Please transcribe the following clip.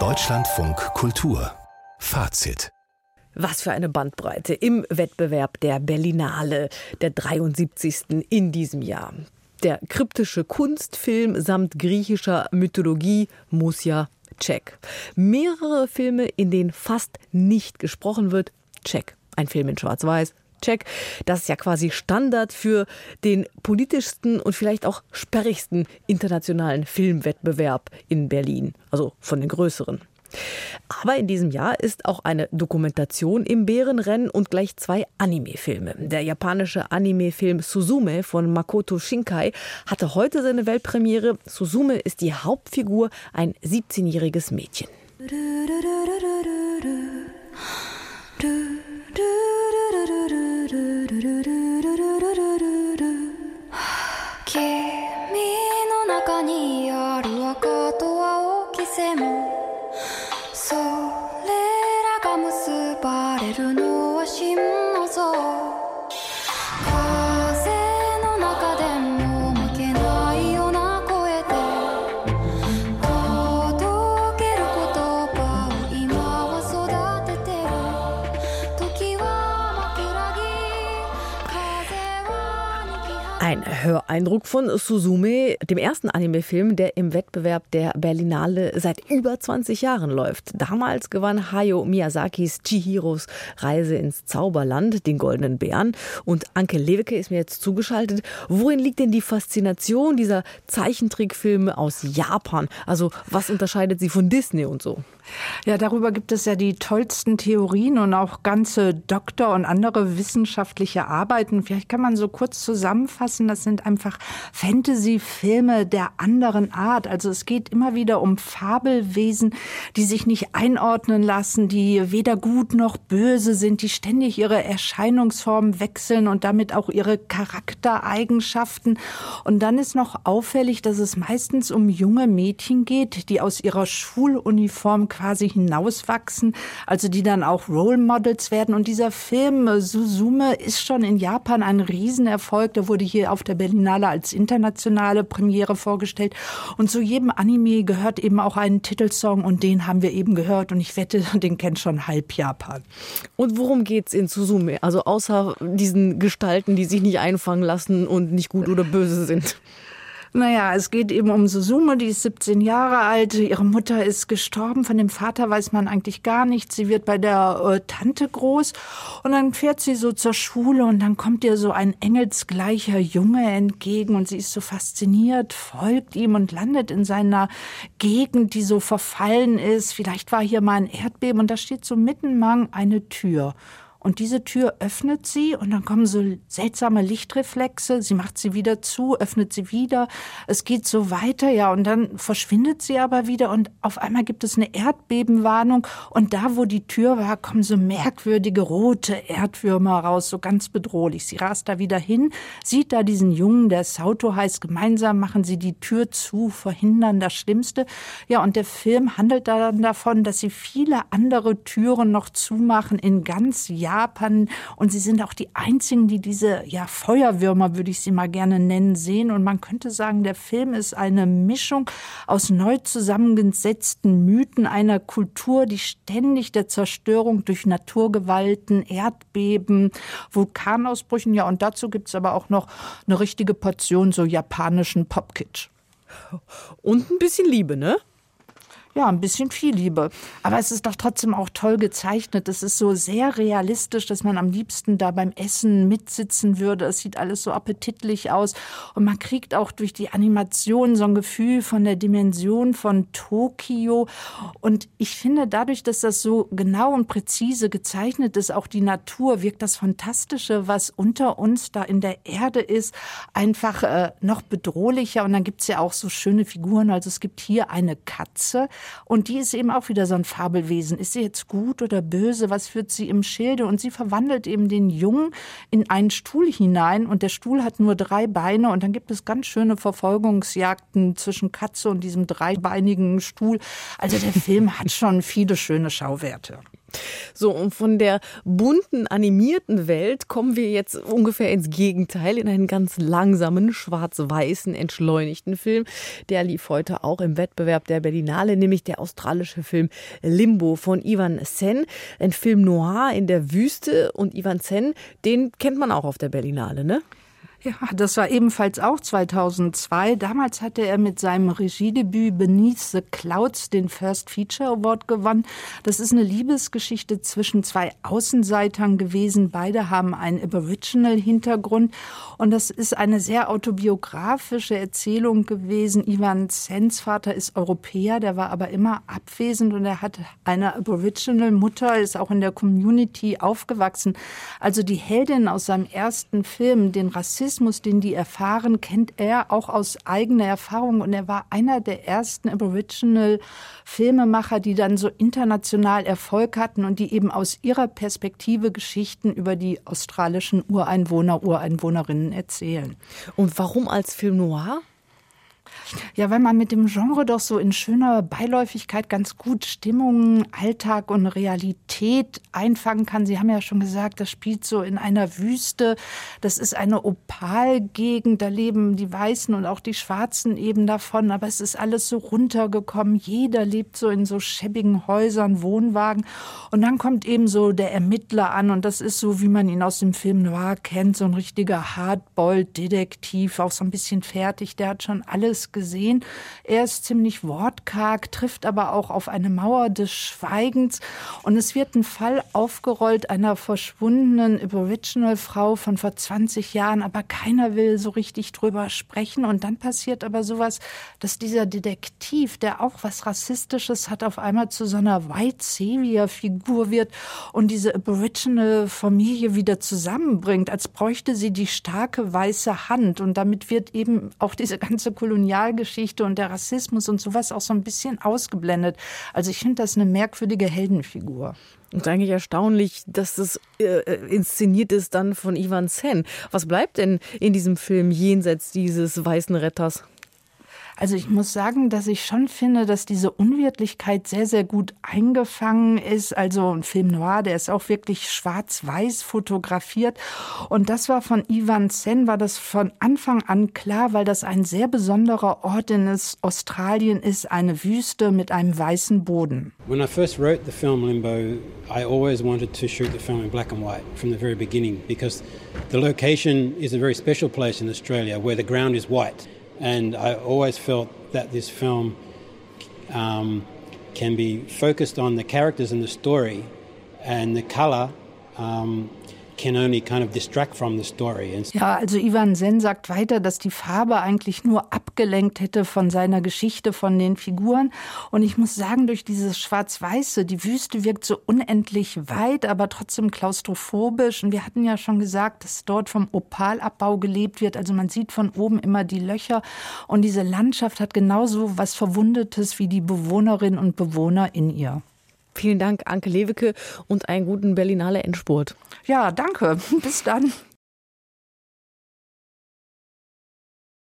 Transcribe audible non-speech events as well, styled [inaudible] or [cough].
Deutschlandfunk Kultur Fazit was für eine Bandbreite im Wettbewerb der Berlinale, der 73. in diesem Jahr. Der kryptische Kunstfilm samt griechischer Mythologie muss ja check. Mehrere Filme, in denen fast nicht gesprochen wird, check. Ein Film in Schwarz-Weiß, check. Das ist ja quasi Standard für den politischsten und vielleicht auch sperrigsten internationalen Filmwettbewerb in Berlin, also von den größeren. Aber in diesem Jahr ist auch eine Dokumentation im Bärenrennen und gleich zwei Anime-Filme. Der japanische Anime-Film Suzume von Makoto Shinkai hatte heute seine Weltpremiere. Suzume ist die Hauptfigur, ein 17-jähriges Mädchen. れらが結ばれるの Ein Höreindruck von Suzume, dem ersten Anime-Film, der im Wettbewerb der Berlinale seit über 20 Jahren läuft. Damals gewann Hayao Miyazakis Chihiros Reise ins Zauberland, den Goldenen Bären. Und Anke Lewicke ist mir jetzt zugeschaltet. Worin liegt denn die Faszination dieser Zeichentrickfilme aus Japan? Also was unterscheidet sie von Disney und so? Ja, darüber gibt es ja die tollsten Theorien und auch ganze Doktor- und andere wissenschaftliche Arbeiten. Vielleicht kann man so kurz zusammenfassen, das sind einfach Fantasy-Filme der anderen Art. Also es geht immer wieder um Fabelwesen, die sich nicht einordnen lassen, die weder gut noch böse sind, die ständig ihre Erscheinungsform wechseln und damit auch ihre Charaktereigenschaften. Und dann ist noch auffällig, dass es meistens um junge Mädchen geht, die aus ihrer Schuluniform quasi hinauswachsen, also die dann auch Role Models werden. Und dieser Film äh, Suzume ist schon in Japan ein Riesenerfolg. Der wurde hier auf der Berlinale als internationale Premiere vorgestellt. Und zu jedem Anime gehört eben auch ein Titelsong und den haben wir eben gehört. Und ich wette, [laughs] den kennt schon halb Japan. Und worum geht's in Suzume? Also außer diesen Gestalten, die sich nicht einfangen lassen und nicht gut oder böse sind. Naja, es geht eben um Susume, die ist 17 Jahre alt. Ihre Mutter ist gestorben. Von dem Vater weiß man eigentlich gar nichts. Sie wird bei der äh, Tante groß und dann fährt sie so zur Schule und dann kommt ihr so ein engelsgleicher Junge entgegen und sie ist so fasziniert, folgt ihm und landet in seiner Gegend, die so verfallen ist. Vielleicht war hier mal ein Erdbeben und da steht so mittenmang eine Tür. Und diese Tür öffnet sie und dann kommen so seltsame Lichtreflexe. Sie macht sie wieder zu, öffnet sie wieder. Es geht so weiter, ja, und dann verschwindet sie aber wieder und auf einmal gibt es eine Erdbebenwarnung und da, wo die Tür war, kommen so merkwürdige rote Erdwürmer raus, so ganz bedrohlich. Sie rast da wieder hin, sieht da diesen Jungen, der Sauto heißt, gemeinsam machen sie die Tür zu, verhindern das Schlimmste. Ja, und der Film handelt dann davon, dass sie viele andere Türen noch zumachen in ganz Jahren Japan. Und sie sind auch die einzigen, die diese ja, Feuerwürmer, würde ich sie mal gerne nennen, sehen. Und man könnte sagen, der Film ist eine Mischung aus neu zusammengesetzten Mythen einer Kultur, die ständig der Zerstörung durch Naturgewalten, Erdbeben, Vulkanausbrüchen, ja, und dazu gibt es aber auch noch eine richtige Portion so japanischen Popkitsch. Und ein bisschen Liebe, ne? Ja, ein bisschen viel Liebe. Aber es ist doch trotzdem auch toll gezeichnet. Es ist so sehr realistisch, dass man am liebsten da beim Essen mitsitzen würde. Es sieht alles so appetitlich aus. Und man kriegt auch durch die Animation so ein Gefühl von der Dimension von Tokio. Und ich finde, dadurch, dass das so genau und präzise gezeichnet ist, auch die Natur, wirkt das Fantastische, was unter uns da in der Erde ist, einfach äh, noch bedrohlicher. Und dann gibt's ja auch so schöne Figuren. Also es gibt hier eine Katze, und die ist eben auch wieder so ein Fabelwesen. Ist sie jetzt gut oder böse? Was führt sie im Schilde? Und sie verwandelt eben den Jungen in einen Stuhl hinein. Und der Stuhl hat nur drei Beine. Und dann gibt es ganz schöne Verfolgungsjagden zwischen Katze und diesem dreibeinigen Stuhl. Also der Film hat schon viele schöne Schauwerte. So, und von der bunten, animierten Welt kommen wir jetzt ungefähr ins Gegenteil, in einen ganz langsamen, schwarz-weißen, entschleunigten Film. Der lief heute auch im Wettbewerb der Berlinale, nämlich der australische Film Limbo von Ivan Sen. Ein Film noir in der Wüste. Und Ivan Sen, den kennt man auch auf der Berlinale, ne? Ja, das war ebenfalls auch 2002. Damals hatte er mit seinem Regiedebüt Beneath the Clouds den First Feature Award gewonnen. Das ist eine Liebesgeschichte zwischen zwei Außenseitern gewesen. Beide haben einen Aboriginal-Hintergrund. Und das ist eine sehr autobiografische Erzählung gewesen. Ivan Sens Vater ist Europäer, der war aber immer abwesend und er hat eine Aboriginal-Mutter, ist auch in der Community aufgewachsen. Also die Heldin aus seinem ersten Film, den Rassismus, Rassismus, den die erfahren, kennt er auch aus eigener Erfahrung. Und er war einer der ersten Aboriginal-Filmemacher, die dann so international Erfolg hatten und die eben aus ihrer Perspektive Geschichten über die australischen Ureinwohner, Ureinwohnerinnen erzählen. Und warum als Film noir? Ja, weil man mit dem Genre doch so in schöner Beiläufigkeit ganz gut Stimmung, Alltag und Realität einfangen kann. Sie haben ja schon gesagt, das spielt so in einer Wüste. Das ist eine Opalgegend. Da leben die Weißen und auch die Schwarzen eben davon. Aber es ist alles so runtergekommen. Jeder lebt so in so schäbigen Häusern, Wohnwagen. Und dann kommt eben so der Ermittler an. Und das ist so, wie man ihn aus dem Film Noir kennt. So ein richtiger Hardboiled-Detektiv, auch so ein bisschen fertig. Der hat schon alles gesehen. Er ist ziemlich wortkarg, trifft aber auch auf eine Mauer des Schweigens. Und es wird ein Fall aufgerollt einer verschwundenen Aboriginal-Frau von vor 20 Jahren, aber keiner will so richtig drüber sprechen. Und dann passiert aber sowas, dass dieser Detektiv, der auch was Rassistisches hat, auf einmal zu so einer White Savior-Figur wird und diese Aboriginal-Familie wieder zusammenbringt, als bräuchte sie die starke weiße Hand. Und damit wird eben auch diese ganze Kolonial Kolonialgeschichte und der Rassismus und sowas auch so ein bisschen ausgeblendet. Also ich finde das eine merkwürdige Heldenfigur. Und eigentlich erstaunlich, dass das äh, äh, inszeniert ist dann von Ivan Sen. Was bleibt denn in diesem Film jenseits dieses weißen Retters? Also ich muss sagen, dass ich schon finde, dass diese Unwirtlichkeit sehr, sehr gut eingefangen ist. Also ein Film Noir, der ist auch wirklich schwarz-weiß fotografiert. Und das war von Ivan Sen, war das von Anfang an klar, weil das ein sehr besonderer Ort in Australien ist, eine Wüste mit einem weißen Boden. When I first wrote the film Limbo, I always wanted to shoot the film in black and white from the very beginning because the location is a very special place in Australia where the ground is white. And I always felt that this film um, can be focused on the characters and the story, and the color um, Ja, also Ivan Sen sagt weiter, dass die Farbe eigentlich nur abgelenkt hätte von seiner Geschichte, von den Figuren. Und ich muss sagen, durch dieses Schwarz-Weiße, die Wüste wirkt so unendlich weit, aber trotzdem klaustrophobisch. Und wir hatten ja schon gesagt, dass dort vom Opalabbau gelebt wird. Also man sieht von oben immer die Löcher. Und diese Landschaft hat genauso was Verwundetes wie die Bewohnerinnen und Bewohner in ihr. Vielen Dank, Anke Lewicke, und einen guten Berlinale Endspurt. Ja, danke. [laughs] Bis dann.